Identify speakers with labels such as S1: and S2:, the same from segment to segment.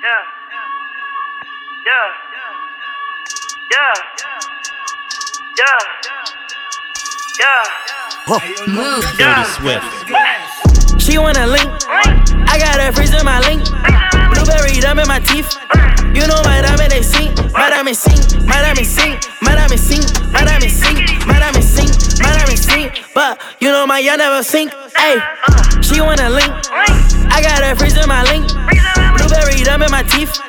S1: Yeah. Yeah. Yeah. Yeah.
S2: Move.
S3: Dirty Swift.
S4: She wanna link. I got a freeze in my link. Blueberry dumb in my teeth. You know my diamond they sink. My diamond sink. My diamond sink. My diamond sink. My diamond sink. My diamond sink. My diamond sink. But you know my y'all never sink. Hey, she wanna link. I got a freeze in my link. Blueberry dumb in my teeth.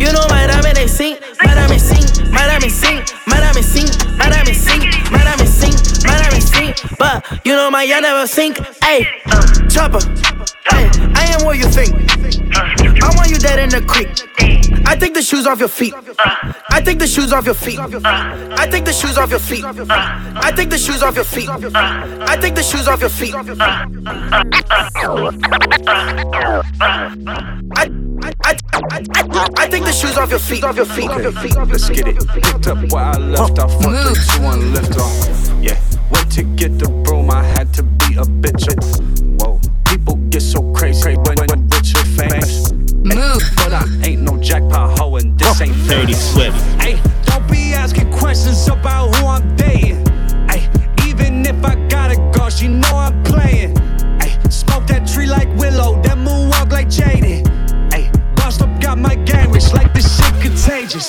S4: You know my diamond they sink. My diamond sink. My diamond sink. My diamond sink. My diamond sink. My diamond sink. My diamond sink. But you know my y'all never sink. Hey, chopper. Hey, I am what you think. I want you dead in the creek. I take the shoes off your feet. I take the shoes off your feet. I take the shoes off your feet. I take the shoes off your feet. I take the shoes off your feet. I, I, I, I, I take the shoes off your feet. Off your feet. Off your feet.
S5: Let's get it. Picked up where I left off. One,
S2: Move.
S5: three, two, one, lift off. Yeah. Went to get the broom. I had to be a bitch. Whoa. People get so crazy when, when rich and famous.
S2: Move.
S5: But I ain't no jackpot hoe and this ain't
S3: Dirty Swift.
S5: Hey, don't be asking questions about who I'm dating. Hey, even if I got a girl, she know I'm playing. Hey, smoke that tree like Willow, that moonwalk like Jaden. Hey, bust up, got my gang rich like this shit contagious.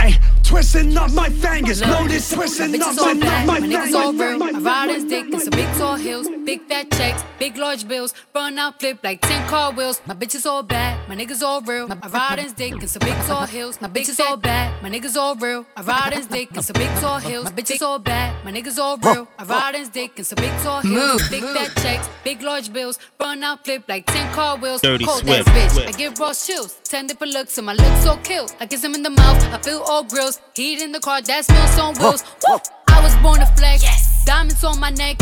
S5: Hey, twisting up my fingers, know this twisting up
S2: Bitches
S5: my,
S2: all bad,
S5: my,
S2: my
S5: my,
S2: niggas all real. I ride his dick in some big tall hills, big fat checks, big large bills, run out flip like 10 car wheels. My bitches all bad, my niggas all real. I ride his dick in some big tall hills, my bitches all bad, my niggas all real. I ride his dick in some big tall hills, my bitches all bad, my niggas all real. I ride his dick in some big tall hills, big fat checks, big large bills, run out flip like 10 car wheels.
S3: Dirty
S2: Cold
S3: Swift.
S2: ass bitch, I give Ross chills, 10 different looks, and my looks so kill. I kiss him in the mouth, I feel all grills, heat in the car, that smells on wheels. Woo! I was born to flex. Diamonds on my neck.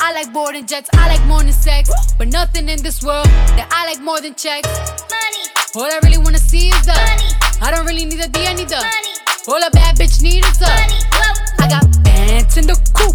S2: I like boarding jets. I like more than sex. But nothing in this world that I like more than checks.
S6: Money,
S2: All I really wanna see is the.
S6: Money.
S2: I don't really need a D, I need the.
S6: money,
S2: All a bad bitch need is the.
S6: money, whoa.
S2: I got bands in the coop.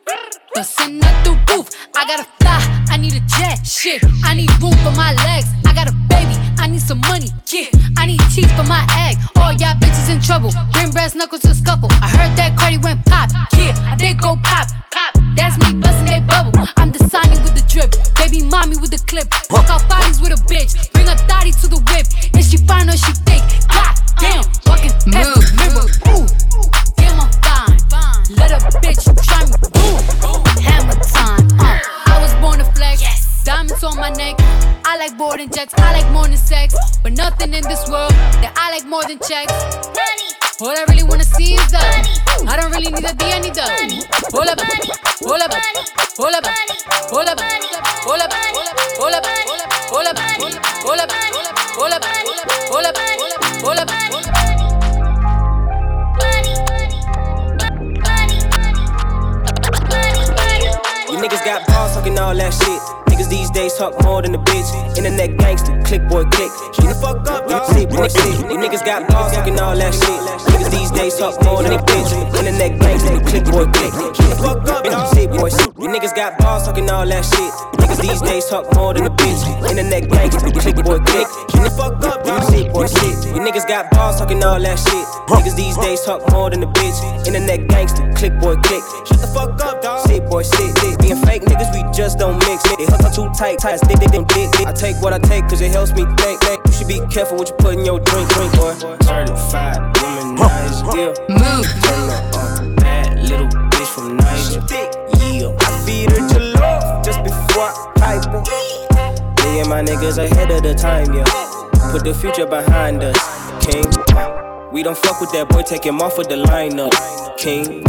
S2: Bustin' out the roof. I gotta fly. I need a jet. Shit. I need room for my legs. I got a baby. I need some money. Yeah. I need teeth for my egg. All y'all bitches in trouble. Bring brass knuckles to scuffle. I heard that Cardi went pop. Yeah. I did go pop. Pop. That's me bustin' that bubble. I'm Sonny with the drip. Baby mommy with the clip. Fuck out bodies with a bitch. Bring a thotty to the whip. And she fine or she fake. God damn. Fucking past the mirror. Ooh. Damn, I'm fine. Let a bitch try me. Ooh. Hammer time. Uh. I was born to flex. Diamonds on my neck. I like boarding jets. I like more than sex. But nothing in this world that I like more than checks.
S6: Money,
S2: All I really wanna see is the.
S6: Money.
S2: I don't really need a D, I need the.
S6: Money.
S2: Hold up,
S6: Money.
S2: hold up,
S6: Money.
S2: hold up,
S6: Money.
S2: hold up,
S6: Money.
S2: hold up,
S6: Money.
S2: hold up,
S6: Money.
S2: hold up,
S6: Money.
S2: hold
S7: all that shit. Niggas these days talk more than a bitch. Internet gangster, click boy, click. Shut the fuck up, dog. Sit, boy, sit. You niggas got balls talking all that shit. Niggas these days talk more than a bitch. Internet gangster, click boy, click. Shut the fuck up, dog. Sit, boy, sit. You niggas got balls talking all that shit. Niggas these days talk more than a bitch. Internet gangster, click boy, click. Shut the fuck up, dog. Sit, boy, sit. You niggas got balls talking all that shit. Niggas these days talk more than a bitch. Internet gangster, click boy, click. Shut the fuck up, dog. Sit, boy, sit. sit. Being fake niggas, we just don't mix. They hustle too tight, tight, stick, they don't dick. I take what I take, cause it helps me think. think. You should be careful what you put in your drink, drink, boy. Certified womanizer, yeah.
S2: Move.
S7: Turn up, bad little bitch from Niger. Yeah, I feed her jollof just before I hype her. Me and my niggas ahead of the time, yeah. Put the future behind us, king. We don't fuck with that boy, take him off of the lineup, king.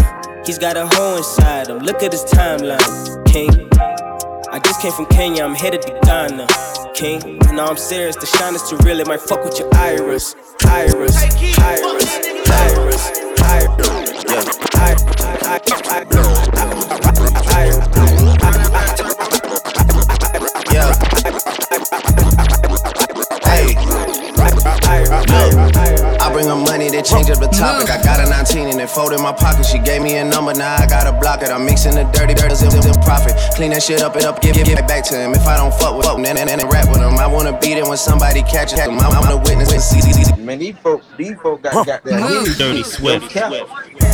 S7: He's got a hoe inside him, look at his timeline, king. I just came from Kenya, I'm headed to Ghana, king. No, I'm serious, the shine is too real, it might fuck with your iris, iris, iris, iris, iris, yeah. I, I, I, I, I, I,
S8: Look, I bring her money They change up the topic. I got a 19 and it folded in my pocket. She gave me a number, now I gotta block it. I'm mixing the dirty birds and, and profit. Clean that shit up, it up, give, give it back to him. If I don't fuck with him, then, then, rap with him. I wanna beat it when somebody catches him. I'm, I'm a witness.
S9: Man, these folks, these folks, got, got that.
S3: Dirty Swift.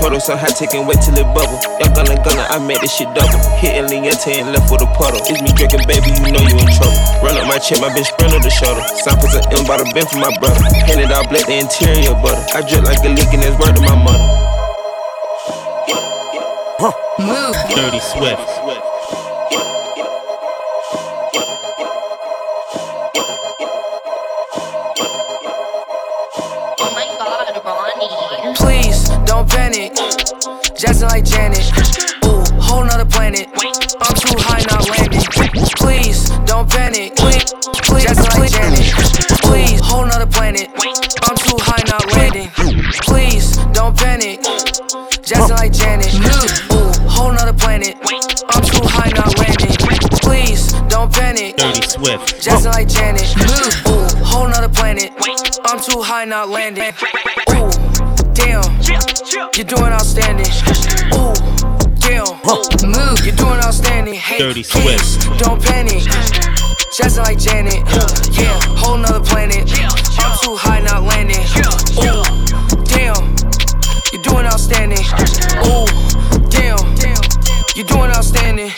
S10: Puddle so high, taking wait till it bubble. Young gunna gunna, I made this shit double. Hitting Liente and left with a puddle. It's me drinking, baby, you know you in trouble. Run up my check, my bitch sprint on the shoulder. Samples of M by the bin for my brother. Handed out black, the interior butter. I drip like a leak and it's word to my mother.
S3: Dirty Swift.
S4: Jackson like Janet. Ooh, whole nother planet. I'm too high, not landing. Please don't panic. Please, please, Jackson like Janet. Please, whole nother planet. I'm too high, not landing. Please don't panic. Jackson like Janet. Ooh, whole nother planet. I'm too high, not landing. Please don't panic.
S3: Dirty Swift.
S4: Jackson like Janet. Ooh, whole nother planet. I'm too high, not landing. Ooh, damn. You're doing outstanding. Ooh, damn. Move. You're doing outstanding. Hey,
S3: Dirty
S4: please, Don't panic. Jackson like Janet. Yeah, whole nother planet. I'm too high, not landing. Ooh, damn. You're doing outstanding. Ooh, damn. You're doing outstanding.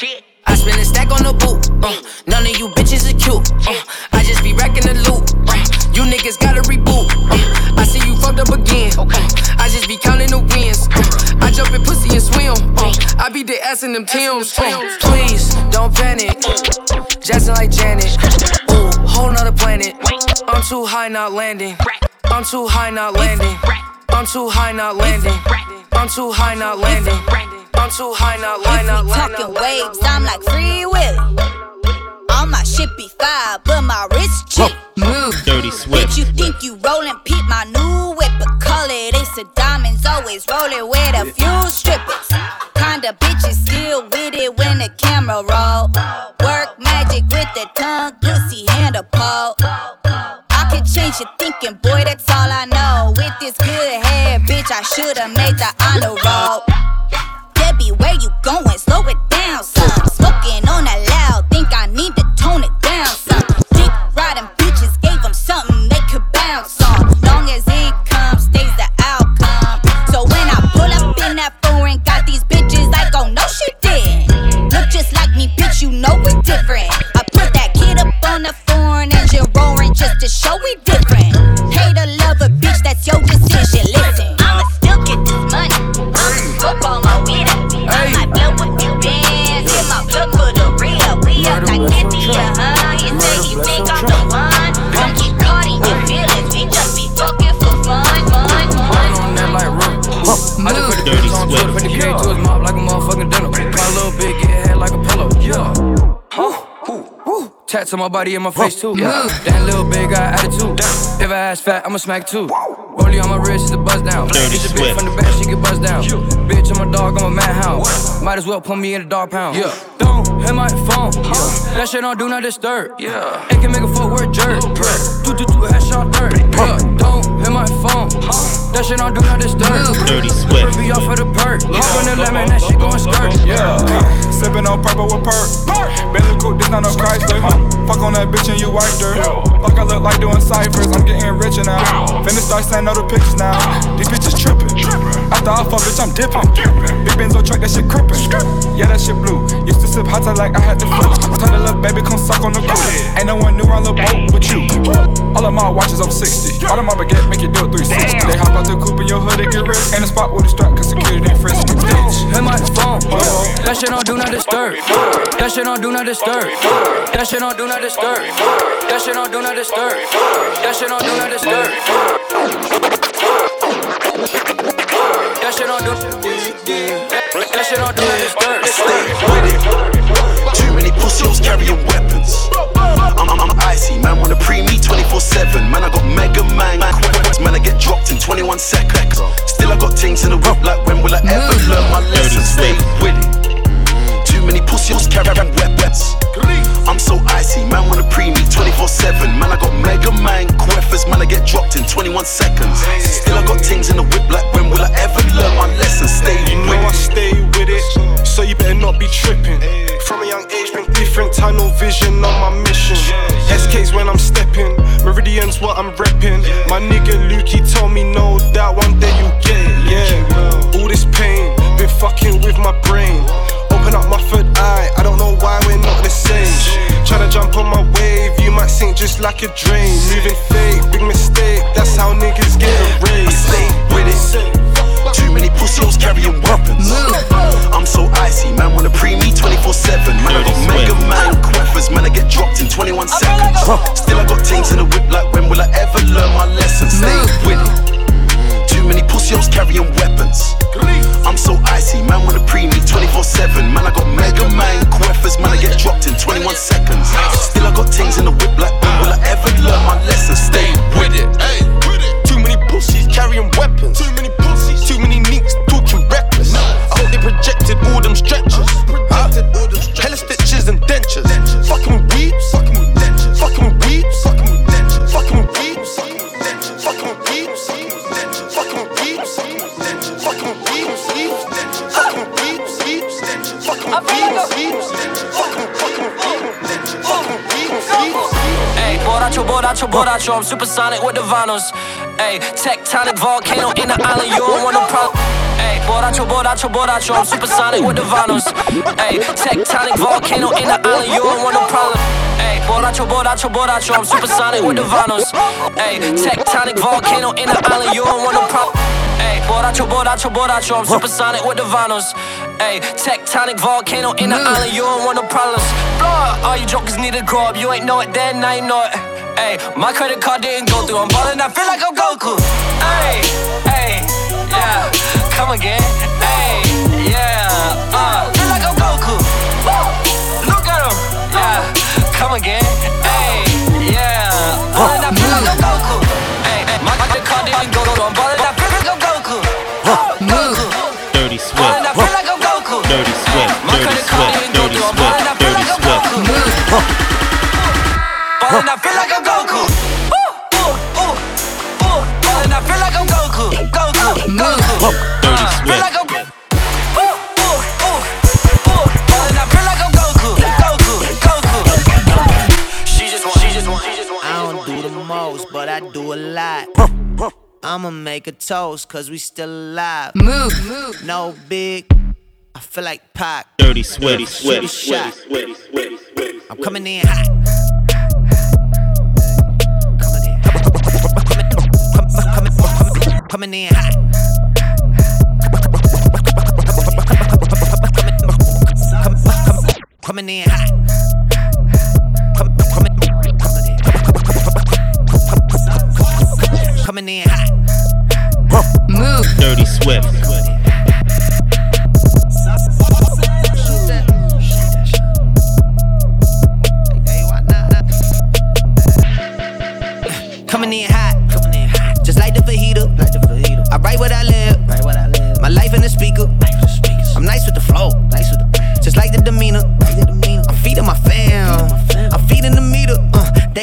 S4: I spend a stack on the boot. Uh, none of you bitches are cute. Uh, I just be wrecking the loot. Uh, you niggas gotta reboot. Uh, I just be counting the wins. I jump in pussy and swim. Uh, I be the ass in them Tims. Please don't panic. Jackson like Janet. Ooh, whole nother planet. I'm too high, not landing. I'm too high, not landing. I'm too high, not landing. I'm too high, not landing. I'm too high, not landing.
S6: Talking waves, I'm like free will. All my be fire, but my wrist cheap.
S3: Dirty
S6: Bitch,
S3: Swift.
S6: you think you rollin'? Peep my new whip, but call it Ace of Diamonds. Always rollin' with a few strippers. Kinda bitches still with it when the camera roll. Work magic with the tongue, pussy handle pole. I could change your thinking, boy, that's all I know. With this good hair, bitch, I should've made the honor roll. Debbie, where you going? Slow it down, to show we different.
S4: Tats on my body and my face too. Yeah. That little bitch got attitude. If I ass fat, I'ma smack too. Rollie on my wrist is a buzz down.
S3: Dirty
S4: bitch from the back, she get buzzed down. Bitch, I'm a dog, I'm a madhound. Might as well put me in a dog pound. Yeah. Don't hit my phone. Yeah. That shit don't do not disturb. Yeah. It can make a footwork jerk. Do do do headshot dirt. Yeah. Don't hit my phone. That shit don't do not disturb.
S3: Dirty Swift.
S4: Be off for the perk. Hop on the lemon, that shit going skirt.
S11: Yeah, sipping on purple with perk. Bentley coupe, this not no Chrysler. Fuck on that bitch and you wiped her. Fuck, I look like doing ciphers. I'm getting richer now. Finna start sending all the pictures now. These bitches tripping. After fuck, bitch, I'm dipping. Big Benzo truck, that shit crippin'. Yeah, that shit blue. Used to sip hot like I had to flip. Tell the little baby, come suck on the coupe. Ain't no one new on the boat but you. All of my watches over 60. All of my baguette make you do it 360. They hop out the coupe in your hood and get rich. Ain't a spot with a strap, cause security ain't frisk.
S4: Hit my phone. That shit don't do not disturb. That shit don't do not disturb. That shit don't do not disturb. That shit don't do not disturb. That shit don't do not disturb. Don't do That shit don't do this dirt.
S12: Stay with it. Too many pussies carrying weapons. I'm, I'm, I'm icy, man. Wanna pre me 24 7. Man, I got Mega Man. Man, I get dropped in 21 seconds. Still, I got things in the whip. Like, when will I ever mm. learn my lesson? Stay with it. Too many pussies carrying weapons. I'm so icy, man. Wanna pre me 24 7. Man, I got Mega Man. Queffers, man, I get dropped in 21 seconds. Still, I got things in the whip. Like, when will I ever learn my lesson? Stay
S11: You know I stay with it, so you better not be tripping. From a young age, been different, tunnel vision on my mission. SK's when I'm stepping, Meridian's what I'm repping. My nigga Lukey told me no sink just
S12: I'm
S13: supersonic with the vinyls. Hey, tectonic volcano in the island, you don't want no problem. Hey, borracho, borracho, borracho, I'm supersonic with the vinyls. Hey, tectonic volcano in the island, you don't want no problem. Hey, borracho, borracho, borracho, I'm supersonic with the vinyls. Hey, tectonic volcano in the island, you don't want no problem. Hey, borracho, borracho, borracho, I'm supersonic with the vinyls. Hey, tectonic volcano in the island, you don't want no problems. Blow all you jokers need to grow up, you ain't know it then, you know it. Hey, my credit card didn't go through, I'm ballin', I feel like I'm Goku. Hey, hey, yeah, come again.
S14: A toast, cause we still alive.
S15: Move, move.
S14: No big. I feel like Pac.
S16: Dirty sweaty,
S14: sweaty, sweaty, sweaty, sweaty, sweaty. I'm coming in hot. Coming in. Coming, coming in hot. Coming in hot. Coming, coming, coming in hot.
S16: Dirty Swift.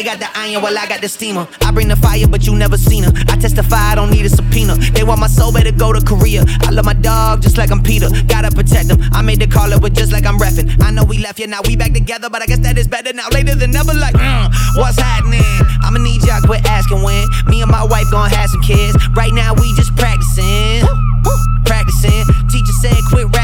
S14: Got the iron while I got the steamer. I bring the fire, but you never seen her. I testify, I don't need a subpoena. They want my soul, better go to Korea. I love my dog just like I'm Peter. Gotta protect him. I made the call up, but just like I'm reffing. I know we left, yeah, now we back together, but I guess that is better now. Later than never, like, mm, what's happening? I'ma need y'all quit asking when. Me and my wife gonna have some kids. Right now, we just practicing. Practicing. Teacher said, quit rapping,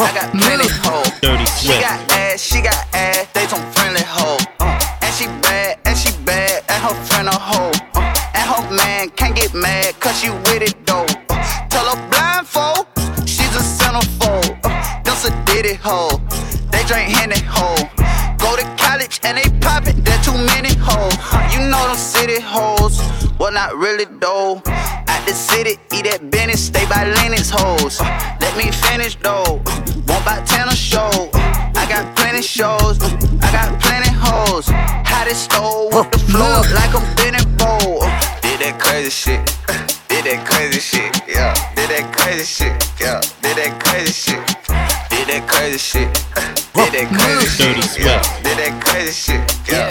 S14: I
S17: got plenty hoes.
S16: Dirty
S17: She got ass, she got ass. They some friendly hoes. Uh, and she bad, and she bad, and her friend a hoe. Uh, and her man can't get mad, cause she with it though. Uh, tell her blindfold, she's a centerfold. Uh, a ditty
S14: hoe. They drink Henny hoes. Go to college and they pop it, there too many hoes. You know them city hoes. Well, not really though. At the city, eat at Bennett, stay by Lennox hoes me finish though, won't buy tennis show. I got plenty shows, I got plenty hoes. Hottest stove with the floor like I'm Benny Bowl. Did that crazy shit, did that crazy shit, yeah. Did that crazy shit, yeah. Did that crazy shit, did that crazy shit. Did that crazy shit,
S16: Dirty
S14: yeah. Did that crazy shit, yeah.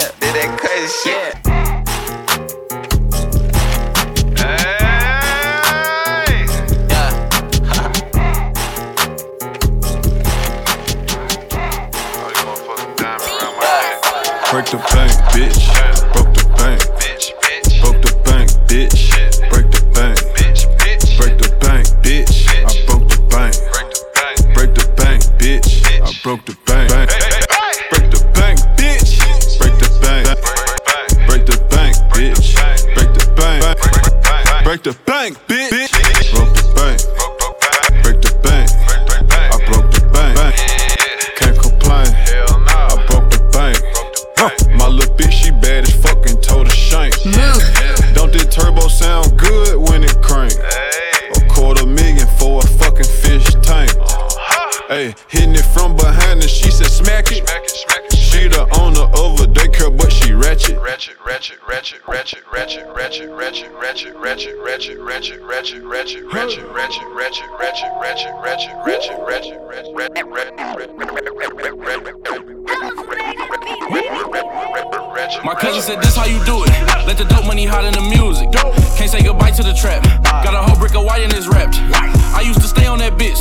S18: Ratchet,
S19: ratchet, ratchet, ratchet, ratchet, ratchet, ratchet, ratchet, ratchet, ratchet, ratchet, ratchet, ratchet,
S20: My cousin said this how you do it. Let the dope money hot in the music. Can't say goodbye to the trap. Got a whole brick of white in his wrapped. I used to stay on that bitch.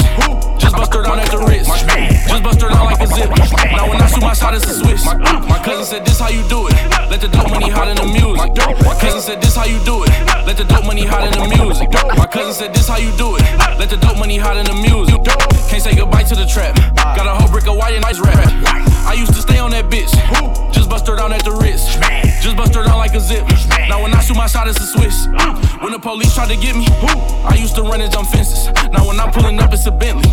S20: Just bust her down at the wrist. Just bust her down like a zip. Now when I shoot my shot, it's a Swiss. My cousin said this how you do it. Let the dope money hot in the music. My cousin said this how you do it. Let the dope money hot in the music. My cousin said this how you do it. Let the dope money hot in the music. Can't say goodbye to the trap. Got a whole brick of white in his wrap. I used to stay on that bitch. Just bust her down at the wrist. Just bust her down like a zip. Now when I shoot my shot, it's a Swiss. When the police tried to get me, I used to run and jump fences. Now when I'm pulling up, it's a Bentley.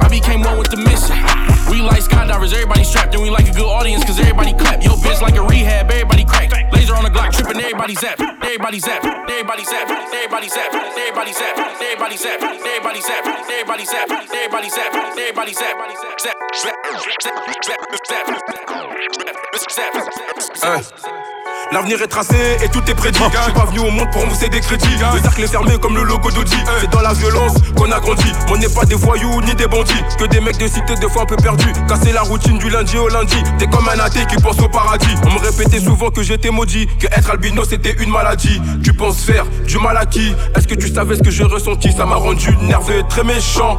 S20: I became one with the mission. We like skydivers, everybody strapped, and we like a good audience, cause everybody clap. Yo, bitch, like a rehab, everybody crack. Laser on the Glock, tripping, everybody zap. Everybody zap, everybody zap, everybody zap, everybody zap, everybody zap, everybody zap, everybody zap, everybody zap, everybody zap, zap, zap, zap, zap, zap,
S21: Hein. L'avenir est tracé et tout est prédit. Je suis pas venu au monde pour mousser des crédits. Le cercle est fermé comme le logo d'Audi. C'est dans la violence qu'on a grandi. On n'est pas des voyous ni des bandits. Que des mecs de cité, des fois un peu perdus. Casser la routine du lundi au lundi. T'es comme un athée qui pense au paradis. On me répétait souvent que j'étais maudit. Que être albino c'était une maladie. Tu penses faire du mal à qui? Est-ce que tu savais ce que j'ai ressenti? Ça m'a rendu nerveux très méchant.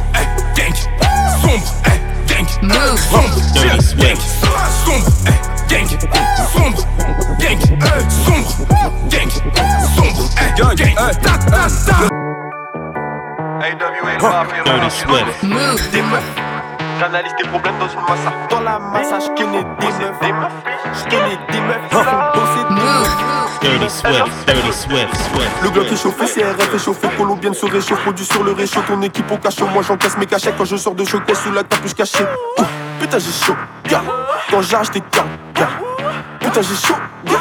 S21: eh, gang, sombre,
S16: Dirty Swift.
S21: sombre, eh, gang, sombre, gang, eh, sombre, gang, sombre, eh, gang, eh, ta, ta, ta.
S16: Dirty Swift.
S19: Meufs. J'analyse tes problèmes dans une massa. Dans la massa, je connais des meufs. Je connais.
S16: Dirty Swift. Dirty Swift. Swift.
S19: Le bloc est chauffé, CRF est chauffé, colombienne se réchauffe, produit sur le réchaud, ton équipe au cachot, moi j'encaisse mes cachets quand je sors de showcase sous la capuche cachée. Ouh, putain j'ai chaud, gars, quand j'arrache tes cartes, gars. Putain j'ai chaud, gars,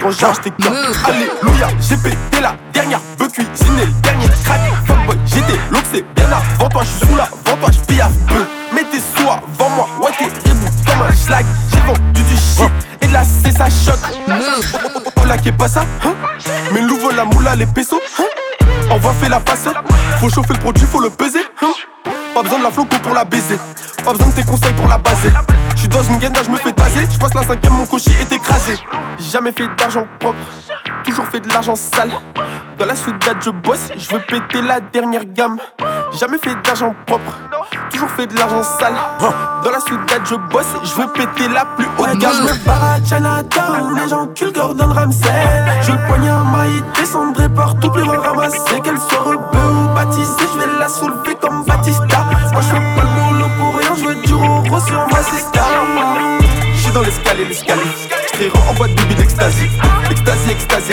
S19: quand j'arrache tes cartes. Alléluia, j'ai pété la dernière, veux cuisiner le dernier crack. Fuckboy, j'étais l'oxé bien avant toi, j'suis sous la vent, toi j'piaffe peu. Mais t'es sois avant moi, ouais t'es comme un schlag. J'ai vendu du shit et de la c'est ça choc. Là qui est hein? Mais l'ouvre la moula, les pesos, hein? On va faire la passe, faut chauffer le produit, faut le peser, hein? Pas besoin de la floco pour la baiser, pas besoin de tes conseils pour la baser. J'suis dans une guenda, j'me fais taser, j'passe la cinquième, mon cochi est écrasé. Jamais fait d'argent propre, toujours fait de l'argent sale. Dans la soudade, je bosse, je veux péter la dernière gamme. Jamais fait d'argent propre, toujours fait de l'argent sale. Dans la soudade, je bosse, je veux péter la plus haute gamme. Je me barre à Chinatown, les gens culent Gordon Ramsay. Je le poignard failli descendre et partout plus loin ramasser Qu'elle soit rebeu ou baptisée Je vais la soulever comme Batista Moi je fais pas le boulot pour rien Je veux du roro sur ma sister J'suis dans l'escalier, l'escalier J'tire en boîte de bide extasie Extasie, extasie,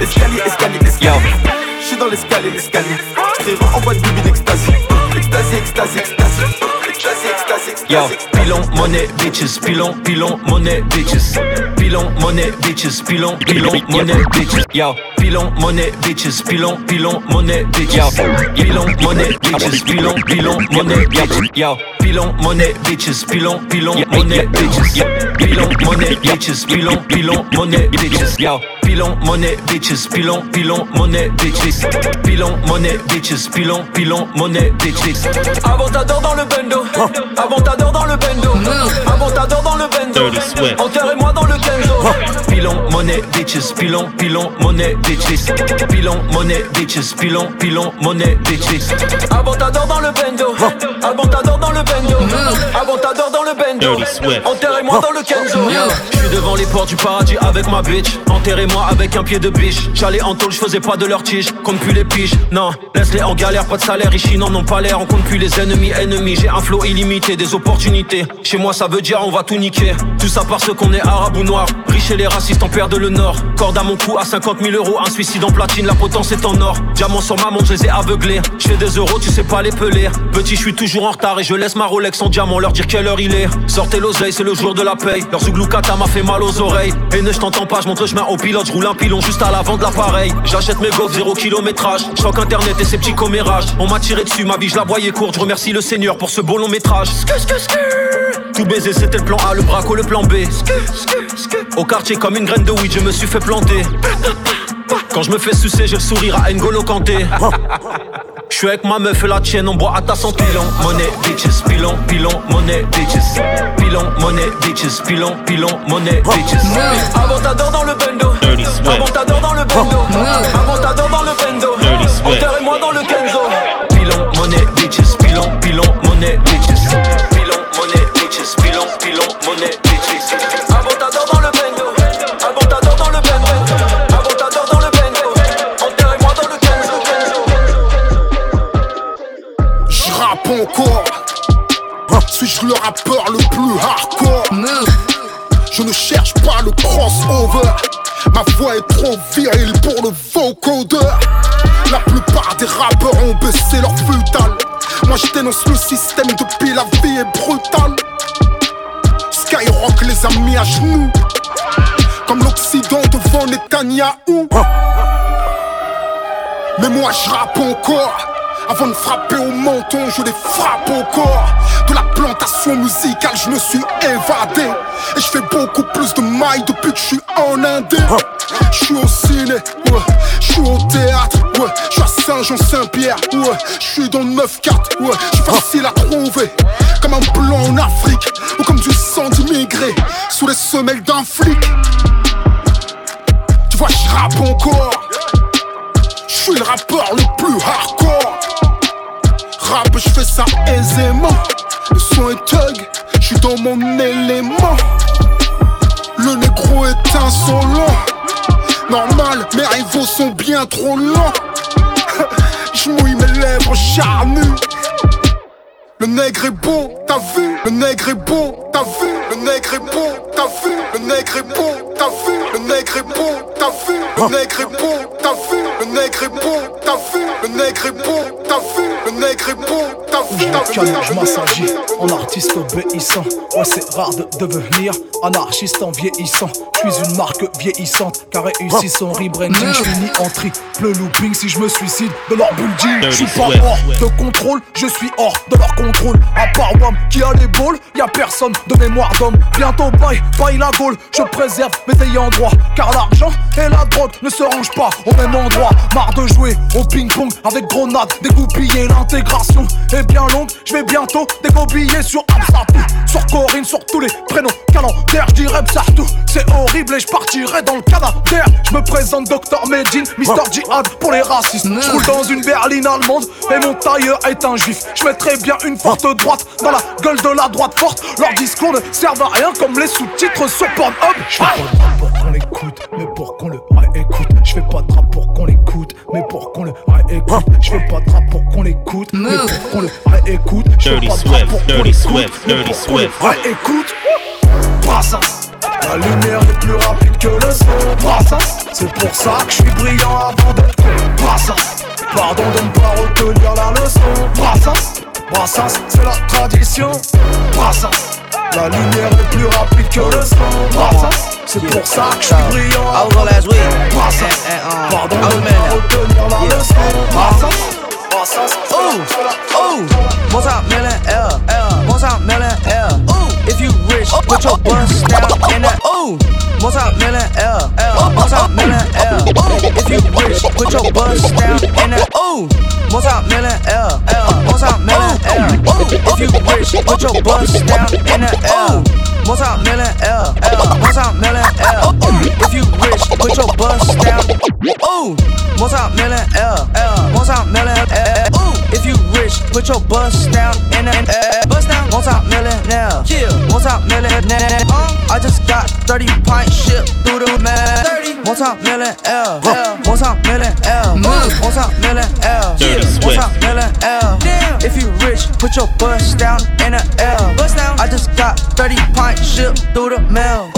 S19: extasie Escalier, escalier, escalier J'suis dans l'escalier, l'escalier. J'tire en boîte de bide extasie Extasie, extasie, extasie
S3: Yo, pilon, money, bitches, pilon, pilon, money, bitches. Pilon, money, bitches, pilon, pilon, money, bitches. Yo, pilon, money, bitches, pilon, pilon, money, bitches. Yo, pilon, money, bitches, pilon, pilon, money, bitches. Yo, pilon, money, bitches, pilon, pilon, money, bitches. Pilon, money, bitches, pilon, pilon, money, bitches. Yo, pilon, money, bitches, pilon, pilon, money, bitches. Pilon, money, bitches, pilon, pilon, money, bitches.
S13: Avant t'adore dans le bendo. Avant t'adore dans le bendo. Avant t'adore dans le bendo. Enterrez-moi dans le kenzo.
S3: Pilon, money, bitches, pilon, pilon, money, bitches. Pilon, money, bitches, pilon, pilon, money, bitches.
S13: Avant t'adore dans le bendo. Avant t'adore dans le bendo. Avant t'adore dans le bendo. Enterrez-moi dans le kenzo.
S3: Je suis devant les portes du paradis avec ma bitch. Enterrez-moi avec un pied de biche. J'allais en tôle, je faisais pas de leur tige. Compte plus les piges, non. Laisse-les en galère, pas de salaire. Ici, non, n'ont pas l'air. On compte plus les ennemis, ennemis. J'ai un flow illimité, des opportunités. Chez moi, ça veut dire on va tout niquer. Tout ça parce qu'on est arabe ou noir. Riche et les racistes en perdent le nord. Corde à mon cou à 50 000 euros. Un suicide en platine, la potence est en or. Diamant sur ma montre, je les ai aveuglés. Je fais des euros, tu sais pas les peler. Petit, je suis toujours en retard et je laisse ma Rolex en diamant. Leur dire quelle heure il est. Sortez l'oseille, c'est le jour de la paye. Leur zougloukata m'a fait mal aux oreilles. Et ne je t'entends pas, je montre chemin au pilote. Je roule un pilon juste à l'avant de l'appareil. J'achète mes gaufres, zéro kilométrage. Choc internet et ses petits commérages. On m'a tiré dessus, ma vie, je la voyais courte. Je remercie le Seigneur pour ce beau long métrage. Tout baiser, c'était le plan A, le braco, le plan B. Au quartier, comme une graine de weed, je me suis fait planter. Quand je me fais sucer, j'ai le sourire à N'Golo Kanté. Je suis avec ma meuf et la tienne, on boit à ta santé. Pilon, money, bitches, pilon, pilon, money, bitches. Pilon, money, bitches, pilon, pilon, money, bitches.
S13: Avant t'adore dans le bendo. Avant t'adore dans le bendo. Avant t'adore dans le bendo. Enterrez-moi dans le kenzo.
S3: Pilon, money, bitches, pilon, pilon, money, bitches. Money, bitches.
S13: Avant t'adore dans le bendo. Avant t'adore dans le bendo. Avant t'adore dans le bendo. Enterrez-moi dans le kenzo.
S22: J'rappe encore. Suis-je le rappeur le plus hardcore? Je ne cherche pas le crossover. Ma voix est trop virile pour le vocodeur. La plupart des rappeurs ont baissé leur futal. Moi je dénonce le système depuis la vie est brutale. Skyrock les a mis à genoux. Comme l'Occident devant Netanyahou. Mais moi je rappe encore. Avant de frapper au menton, je les frappe au corps. De la plantation musicale, je me suis évadé. Et je fais beaucoup plus de mailles depuis que je suis en Indé. Je suis au ciné, ouais. Je suis au théâtre, ouais. Je suis à Saint-Jean-Saint-Pierre, ouais. Je suis dans le 9-4, ouais. Je suis facile à trouver. Comme un blanc en Afrique. Ou comme du sang d'immigré. Sous les semelles d'un flic. Tu vois, je rappe encore. Je suis le rappeur le plus hardcore. Rap, je fais ça aisément. Le son est thug, je suis dans mon élément. Le négro est insolent. Normal, mes rivaux sont bien trop lents. Je mouille mes lèvres charnues. Le nègre est beau, t'as vu Le nègre est beau, t'as vu Le nègre est beau, t'as vu Le nègre est beau, t'as vu Le nègre est beau, t'as vu Le nègre est beau, t'as vu Le nègre est beau, t'as vu Le nègre est beau, t'as vu Le nègre est beau, t'as vu
S23: Je calme, je m'assagis en artiste obéissant. Ouais, c'est rare de devenir anarchiste en vieillissant. Je suis une marque vieillissante car réussi son rebranding. Je finis en triple looping si je me suicide de leur building. Je suis pas hors de contrôle, je suis hors de leur contrôle. À part Wam qui a les balls, y a personne de mémoire d'homme. Bientôt paille, paille la gaule. Je préserve mes ayants droit car l'argent et la drogue ne se rangent pas au même endroit. Marre de jouer au ping-pong avec grenade, dégoupiller l'intégration est bien longue. Je vais bientôt dégoupiller sur Absatou, sur Corinne, sur tous les prénoms calendaires. Je dirais partout, c'est horrible et je partirai dans le Canadair. Je me présente Dr Medine, Mister Jihad pour les racistes. Je roule dans une berline allemande et mon tailleur est un juif. Je mettrai bien une forte droite dans la gueule de la droite forte. Leurs discours ne servent à rien comme les sous-titres sur Pornhub. Je fais pas le rap pour qu'on l'écoute, mais pour qu'on le réécoute. Je fais pas de rap pour qu'on l'écoute, mais pour qu'on le réécoute. Je fais pas de rap pour qu'on l'écoute, mais pour qu'on le réécoute. Je fais
S10: Dirty
S23: pas de rap
S10: Swift,
S23: pour qu'on
S10: Dirty
S23: l'écoute,
S10: Swift,
S23: mais
S10: Dirty
S23: pour qu'on le
S10: Swift.
S23: réécoute. Brassens, la lumière est plus rapide que le son. Brassens, c'est pour ça que je suis brillant avant d'être con. Brassens, pardon de ne pas retenir la leçon. Brassens, Brassens, c'est la tradition. Brassens, la lumière est plus rapide que le son. Brassens, c'est pour ça que je suis brillant
S24: I was on last week.
S23: Brassens, pardon de
S24: was
S23: ne
S24: mad
S23: pas
S24: now.
S23: retenir la leçon. Brassens,
S24: L, L. Ooh, if rich, put your bust down in that. Ooh, multi-million L, L, multi-million L. Ooh, if you rich, put your bust down in that. Ooh, multi-million L, L, multi-million L. Ooh, if you rich, put your bust down in that. L, multi-million L, L, multi-million L. Ooh, if you rich, put your bust down. Ooh, multi-million L, L, multi-million L. Ooh, if you rich, put your bust down in. Uh, bust down, multi-millionaire. Yeah, multi-millionaire. Uh, I just got 30 pint shipped through the mail. 30, multi-million L, L, multi-million L, multi-million L,
S10: Dirty
S24: yeah,
S10: Swift.
S24: multi-million L. If you rich, put your bust down in a L. I just got 30 pint shipped through the mail.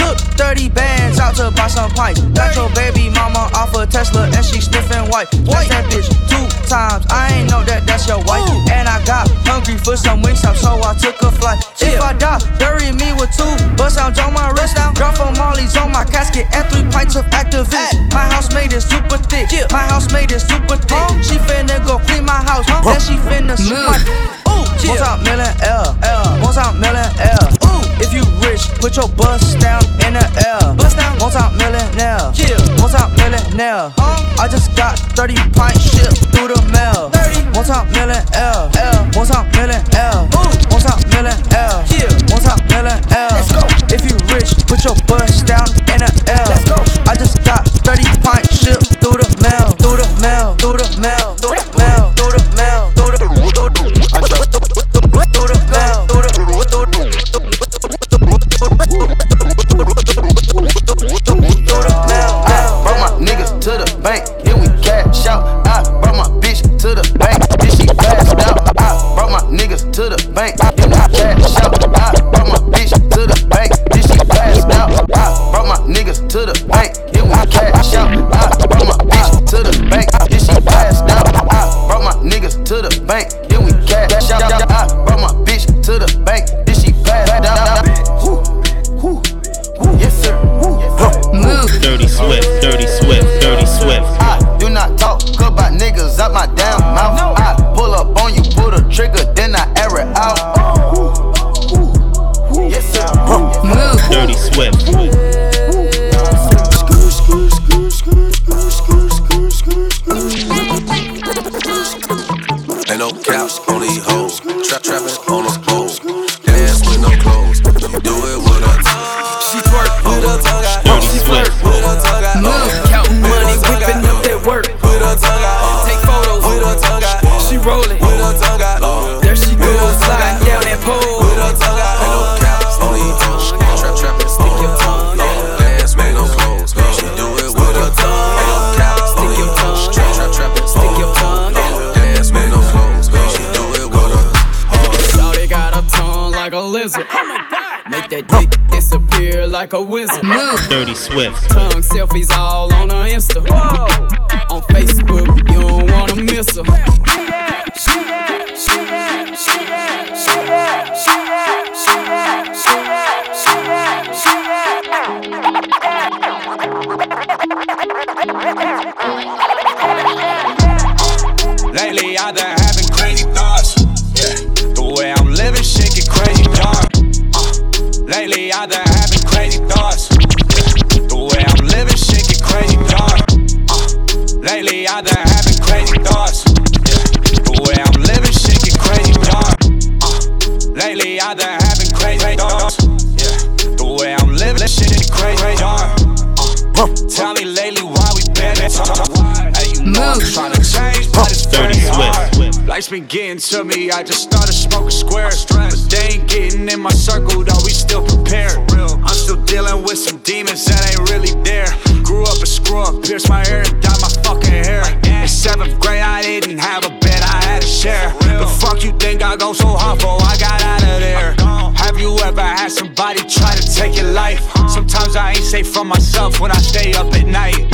S24: Took 30 bands out to buy some pints. Got your baby mama off a Tesla and she sniffing white. That's that bitch two times. I ain't know that that's your wife. And I got hungry for some wings up, so I took a flight. If I die, bury me with two bust sounds on my wrist. Now. Drop for Molly's on my casket and three pints of Actavis. My house-made it super thick. My house-made it super thick. She finna go clean my house. Then she finna sweep my. Ooh, multi-million L, L, multi-million L. If you rich, put your bust down in the air. Bust down, multi-millionaire. Yeah, multi-millionaire. I just got 30 pint shipped through the mail. 30, multi-million L, L, multi-million L. Ooh, multi-million L. Yeah, multi-million L. Let's go. If you rich, put your bust
S25: tongue
S26: like a lizard. Make that dick disappear like a wizard.
S10: Dirty Swift.
S26: Tongue selfies all on her Insta. On Facebook, you don't wanna miss her.
S5: Been
S27: getting to me, I just started smoking squares. But they ain't getting in my circle, though we still prepared. I'm still dealing with some demons that ain't really there. Grew up a screw up, pierced my ear and dyed my fucking hair. In seventh grade, I didn't have a bed, I had a share. The fuck you think I go so hard for? I got out of there. Have you ever had somebody try to take your life? Sometimes I ain't safe from myself when I stay up at night.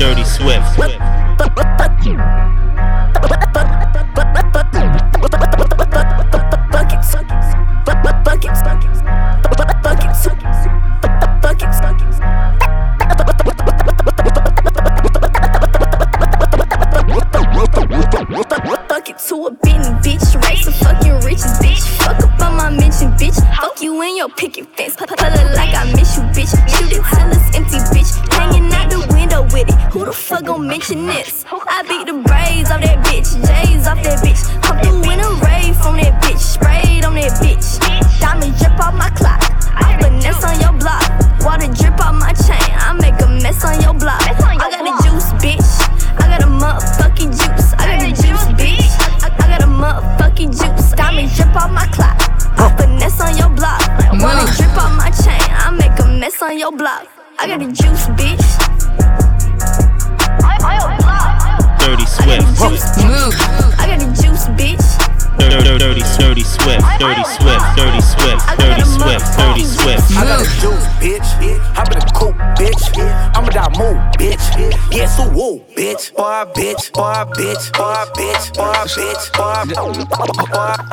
S28: Dirty Swift.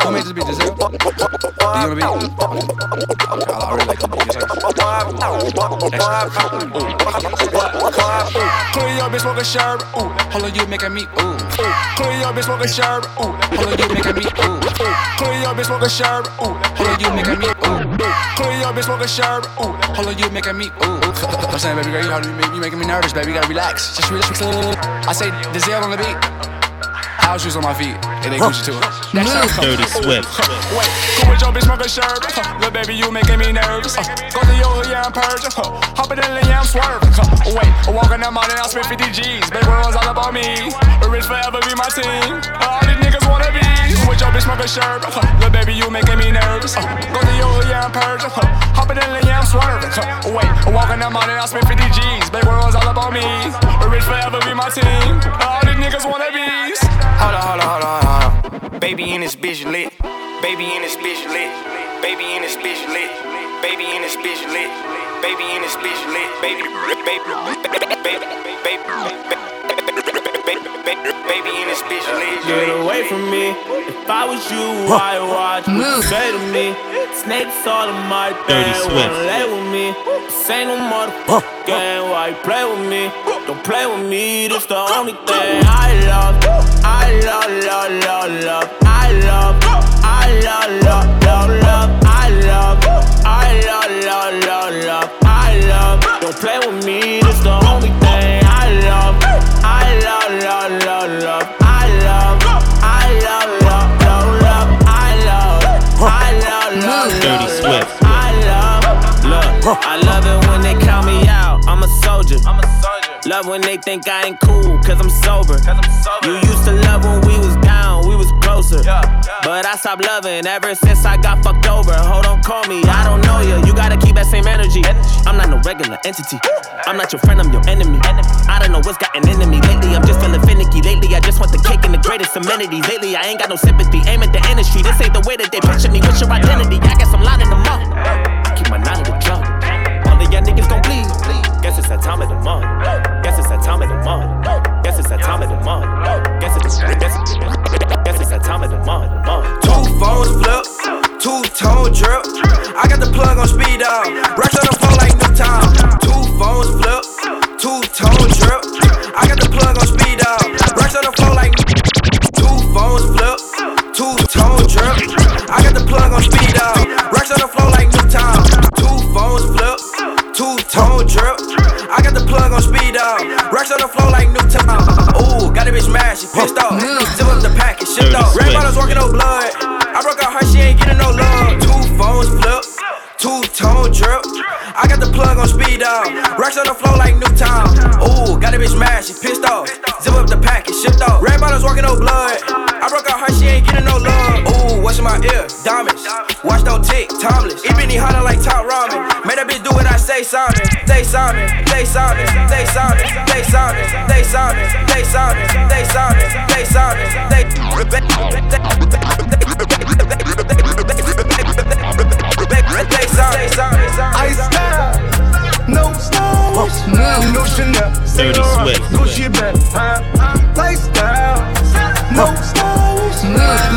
S29: Who
S20: made this beat? This you? Do you wanna beat? I really like.
S11: Clear your bitch smoking sherb. Ooh, hold on, you making me. Ooh. Clear your bitch smoking sherb. Ooh, hold on, you making me. Ooh. Clear your bitch smoking sherb. Ooh, hold on, you making me. Ooh. Clear your bitch smoking sherb. Ooh, hold on, you making me. Ooh.
S20: I'm saying, baby girl, you, how you, making me nervous, baby. You gotta relax. Just relax. I say, Zell on the beat. House shoes on my feet. And they Gucci too.
S28: Dirty Swift.
S11: Wait, cool with your bitch smoking sherb. Huh, Little baby, you making me nervous. Uh, go to your hood, yeah, I'm purging. Huh, hop in the yeah, I'm swerving. Huh, wait, I walk in that mountain, I'll spend 50 G's. Big world's all about me. Rich forever be my team. All these niggas wanna be. With your bitch smoking sherb. Huh, Little baby, you making me nervous. Uh, go to your yeah, I'm purging. Huh, hop in the yeah, I'm swerving. Huh, wait, I walk that mountain, I'll spend 50 G's. Big world's all about me. Rich forever be my team. All these niggas wanna be.
S30: Hold on, hold on, hold on, hold on. Baby in this bitch lit. Baby in this bitch lit. Baby in this bitch lit. Baby in this bitch lit. Baby in this bitch lit. Baby, baby, baby, baby, baby in this bitch lit.
S31: Get away from me. If I was you, I watch what you say to me. Snakes all in my
S28: Dirty
S31: bed,
S28: Swift.
S31: wanna lay with me. This ain't no motherfucking game. Why you play with me? Don't play with me. This the only thing I love. I love, love, love, love. I love, I love, love, love, love. I love, I love, love, love, love. I love. Don't play with me. This the only thing I love. I love, love, love, love. I love, I love, love, love, love. I love, I love, love,
S28: Dirty
S31: love,
S28: Swift.
S31: I love, look, I love it when they count me out. I'm a soldier. I'm a soldier. Love when they think I ain't cool, cause I'm sober. You used to love when we was down, we was closer. But I stopped loving ever since I got fucked over. Hold on, call me, I don't know you. I'm not no regular entity. I'm not your friend, I'm your enemy. I don't know what's gotten into me lately. I'm just feeling finicky. Lately, I just want the cake and the greatest amenities. Lately, I ain't got no sympathy. Aim at the industry. This ain't the way that they picture me. What's your identity? I guess I'm lining them up. I keep my nine in the drum. All the young niggas gon' bleed. Guess it's that time of the month. Guess it's that time of the month. Guess it's that time of the month. Guess it's that time of the month.
S30: Two phones flip, Two tone drip. I got the plug on speed up. Racks on the phone like new time. Two phones flip. Two tone drip. I got the plug on speed up. Racks on the phone like two phones flip. Two tone drip. I got the plug on speed up. Racks on the floor like new time. Two phones flip. Newtown. Ooh, got the plug on speed up racks on the floor like new town oh got a bitch mad, she pissed off. Zip up the package, shipped off. Red bottles walking no blood. I broke her heart, she ain't getting no love. Two phones flip. Two tone drip. I got the plug on speed out. Racks on the floor like Newtown. Ooh, got a bitch mad, she pissed off. Zip up the package, shipped off. Red bottles walking no blood. I broke her heart, she ain't getting no love. Ooh, what's in my ear? Diamonds. Watch don't tick, timeless. Ebony hotter like top ramen. Made that bitch do what I say, Simon. Say Simon, say Simon, say Simon, say Simon, say Simon, say Simon, say Simon, say Simon,
S32: Ice style, no stylish, no Chanel,
S6: Dirty Swift.
S32: Gucci bag. Lifestyle, no stylish,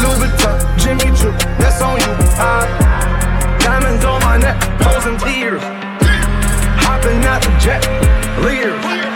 S32: Louis Vuitton, Jimmy Choo, that's on you, huh? Diamonds on my neck, posing tears, hopping out the jet, leers,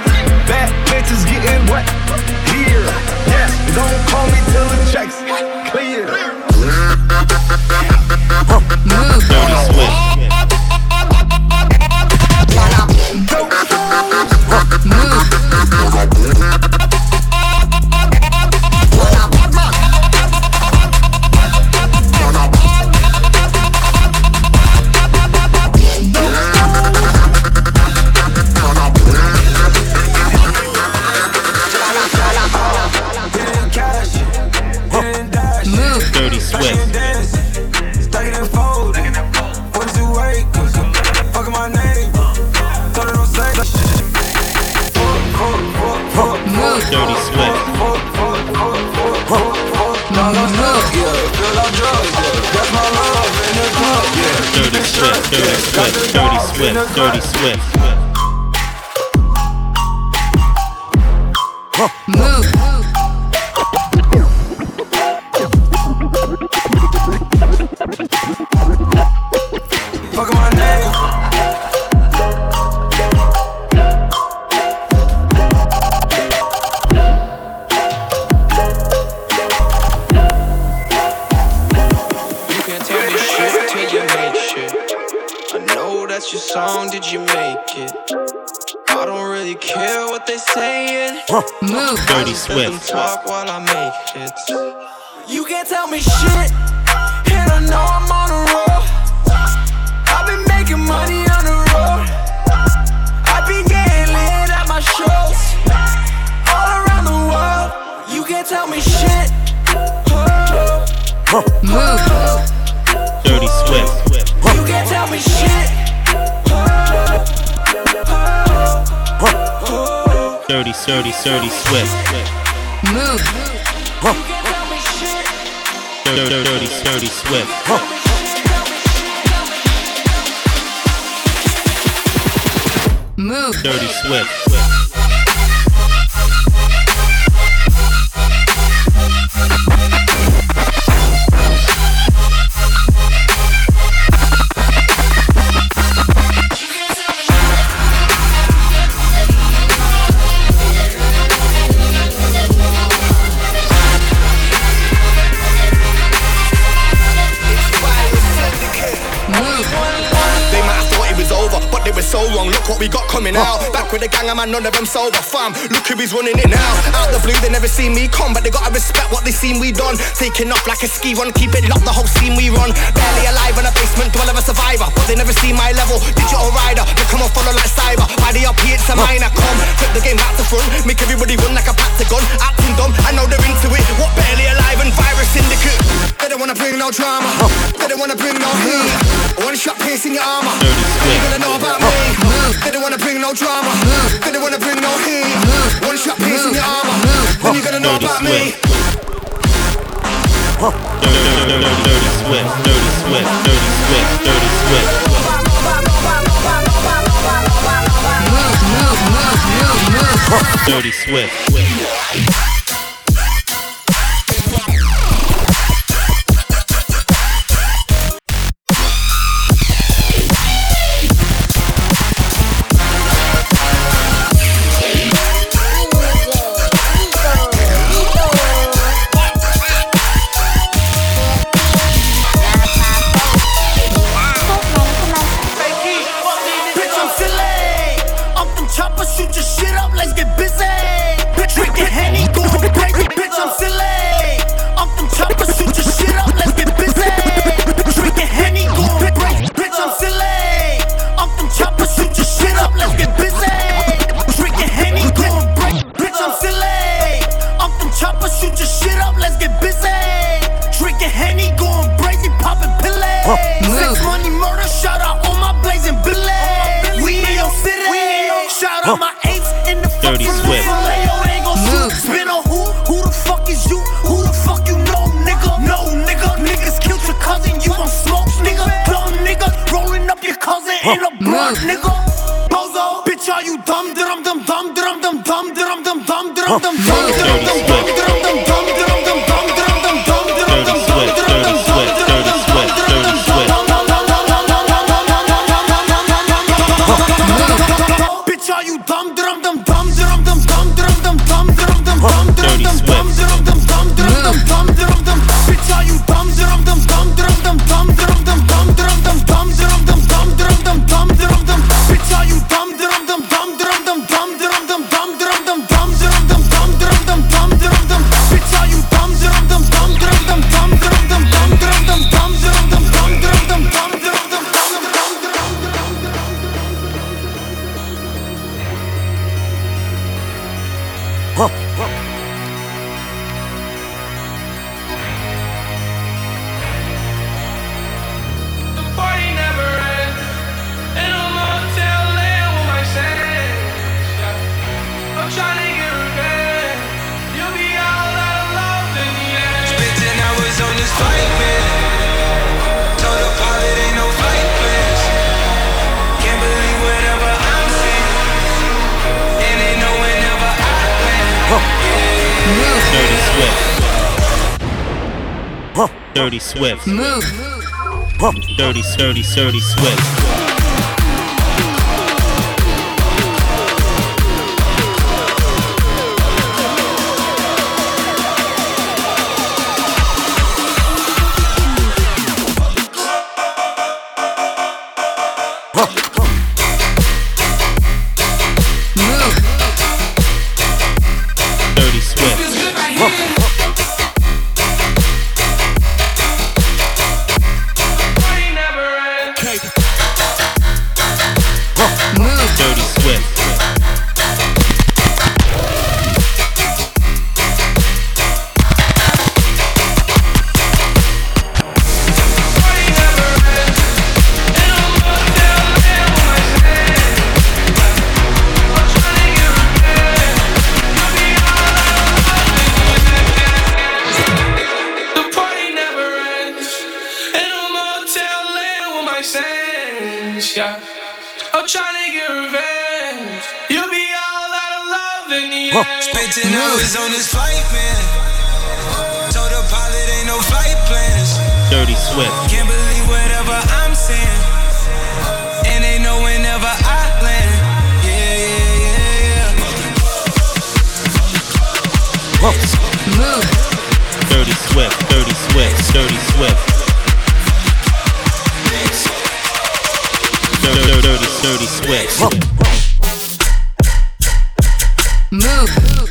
S6: Swift.
S33: You can't tell me shit.
S6: Dirty Swift.
S33: You can't tell me shit.
S6: Dirty, dirty, dirty Swift. Move. Dirty, dirty, dirty Swift.
S34: Move, dirty Swift. Wrong. Look what we got coming out. Back with the gang, I man, none of them sober. Fam, look who is running it now. Out the blue, they never seen me come, but they gotta respect what they seen we done. Taking off like a ski run, keep it locked, the whole scene we run. Barely alive in a basement, dwell of a survivor, but they never see my level. Digital rider, they come and follow like cyber. By the up, it's a minor. Come, flip the game back to front, make everybody run like a gun. Acting dumb, I know they're into it. What barely alive and virus syndicate. They don't wanna bring no drama, they don't wanna bring no heat. One shot piercing your armor. You gotta know about me. They don't wanna bring no drama. They don't wanna bring no heat. One shot piece piercing your armor. Then you're gonna know about me.
S6: Swift. Dirty, dirty, dirty, dirty Swift. Dirty Swift. Dirty Swift. Dirty Swift. Dirty Swift.
S35: Dirty Swift.
S36: Move.
S35: Dirty, dirty, dirty Swift.
S37: Huh.
S38: Spent 10 no. hours on this flight, man. Told the pilot ain't no flight plans.
S35: Dirty Swift.
S38: Can't believe whatever I'm saying. And they know whenever I land. Yeah, yeah, yeah, yeah.
S35: Whoa. Move. Dirty Swift, Dirty Swift, Dirty Swift. Dirty, dirty, dirty, dirty Swift.
S17: Whoa. Move.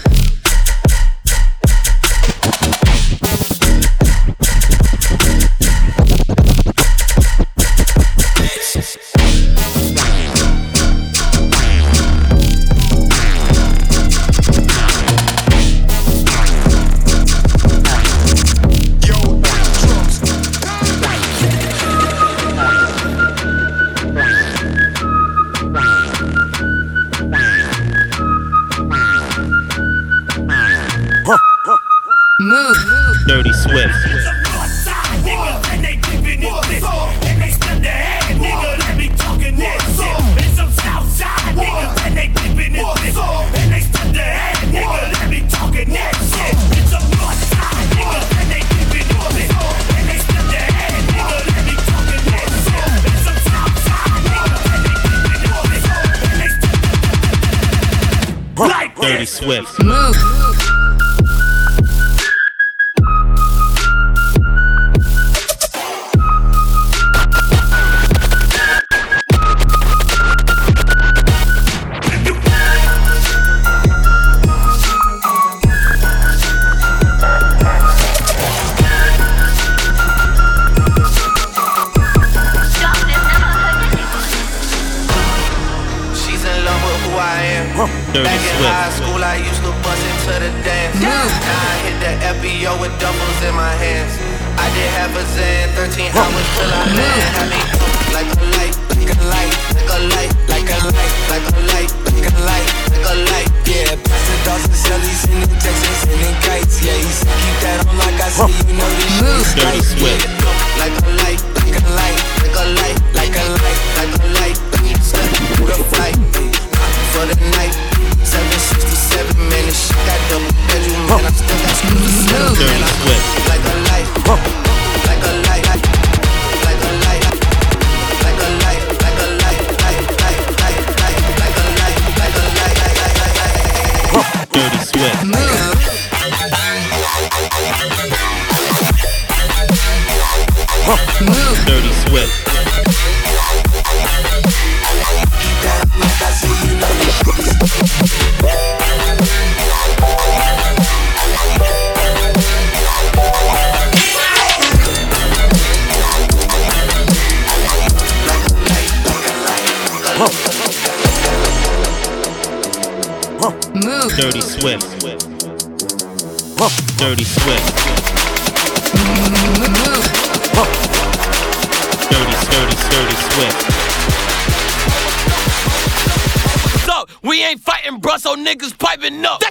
S17: Doubles in my hands. I did half a Zan, 13 hours till I land. Like a light, like a light, like a light, like a light, like a light, like a light, like a light.
S35: Yeah, the dogs and sending texts, sending kites. Yeah, he said keep that on like I say, you know this
S17: Dirty. Swift.
S35: Like a light, like a light, like a light, like a light, like a light. Step through the flight, for the night. 767 minutes, shit got bedroom, and I still got like a light, like a light, like a light.
S17: Dirty Swift. Dirty Swift. Dirty, dirty, dirty Swift.
S39: So, we ain't fighting, bruh, so niggas piping up.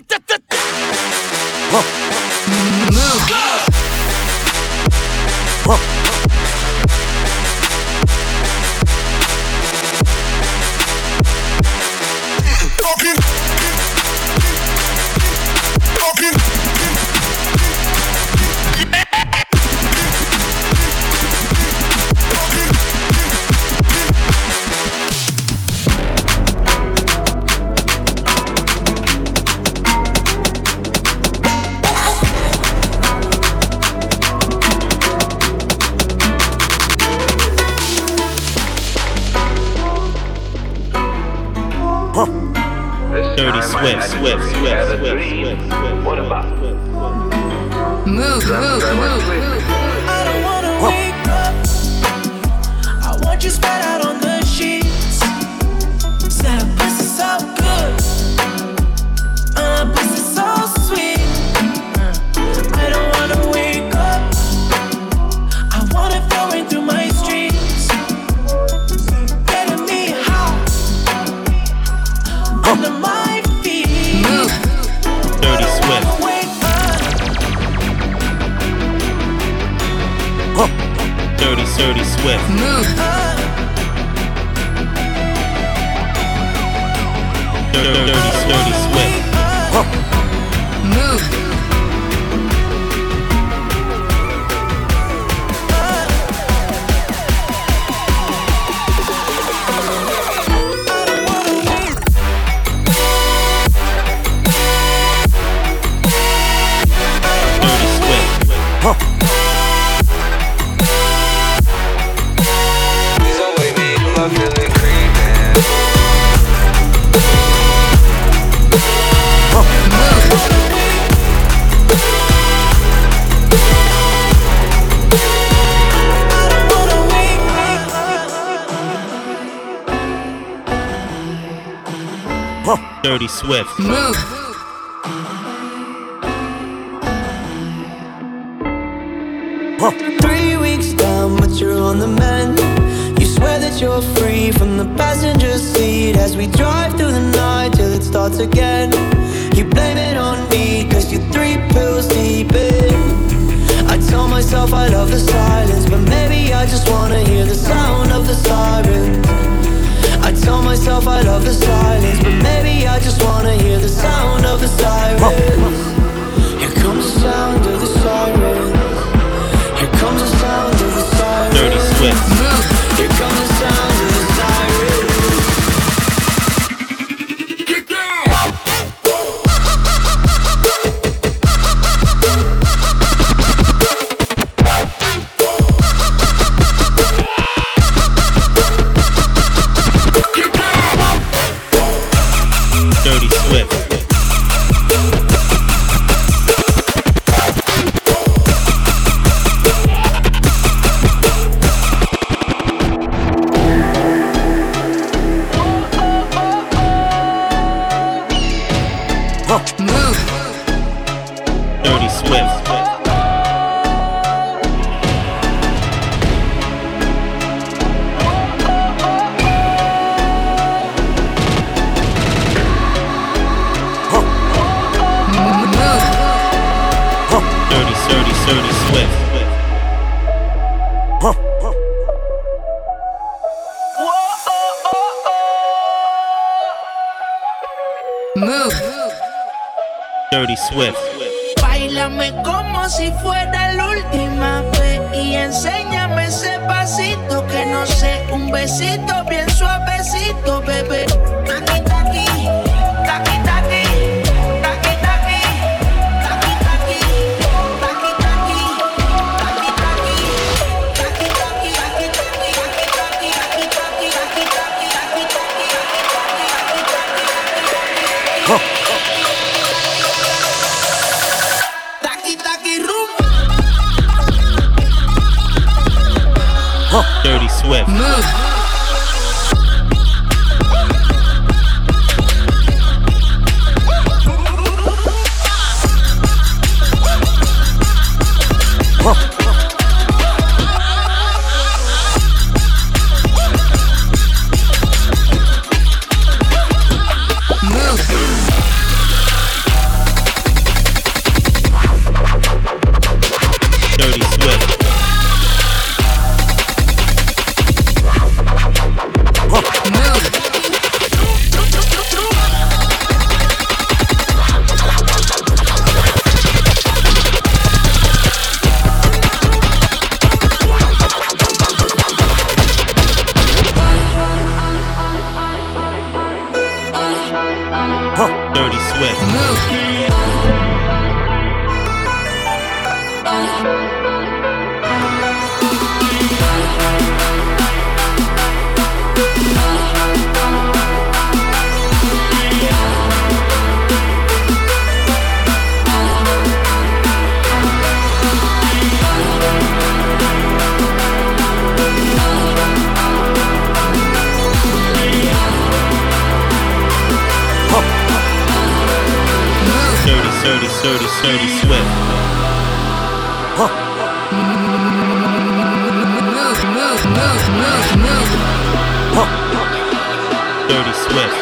S17: Dirty Swift.
S40: Move.
S35: Three weeks down, but you're on the mend. You swear that you're free from the passenger seat as we drive through the night till it starts again. You blame it on me, cause you're three pills deep in. I tell myself I love the silence, but maybe I just wanna hear the sound of the sirens. I myself I love the silence, but maybe I just wanna hear the sound of the sirens. Here comes the sound of the Surdy,
S17: Surdy Swift.
S41: Move.
S16: Dirty Swift.
S35: Bailame como si fuera la última vez y enséñame ese pasito que no sé, un besito bien suavecito, bebé.
S16: Swift.
S41: Move.
S16: Dirty, dirty, dirty, dirty, swift. Dirty Swift.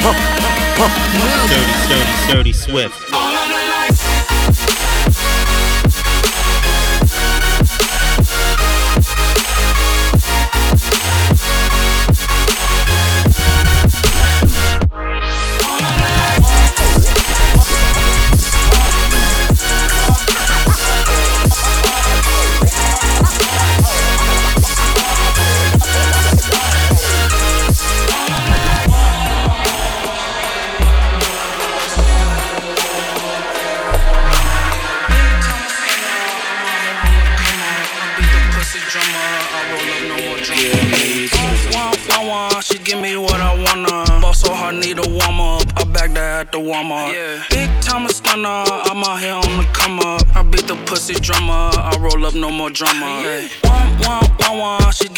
S42: Sturdy, sturdy,
S16: sturdy, swift. no more drama. Wah,
S43: wah, wah, wah, she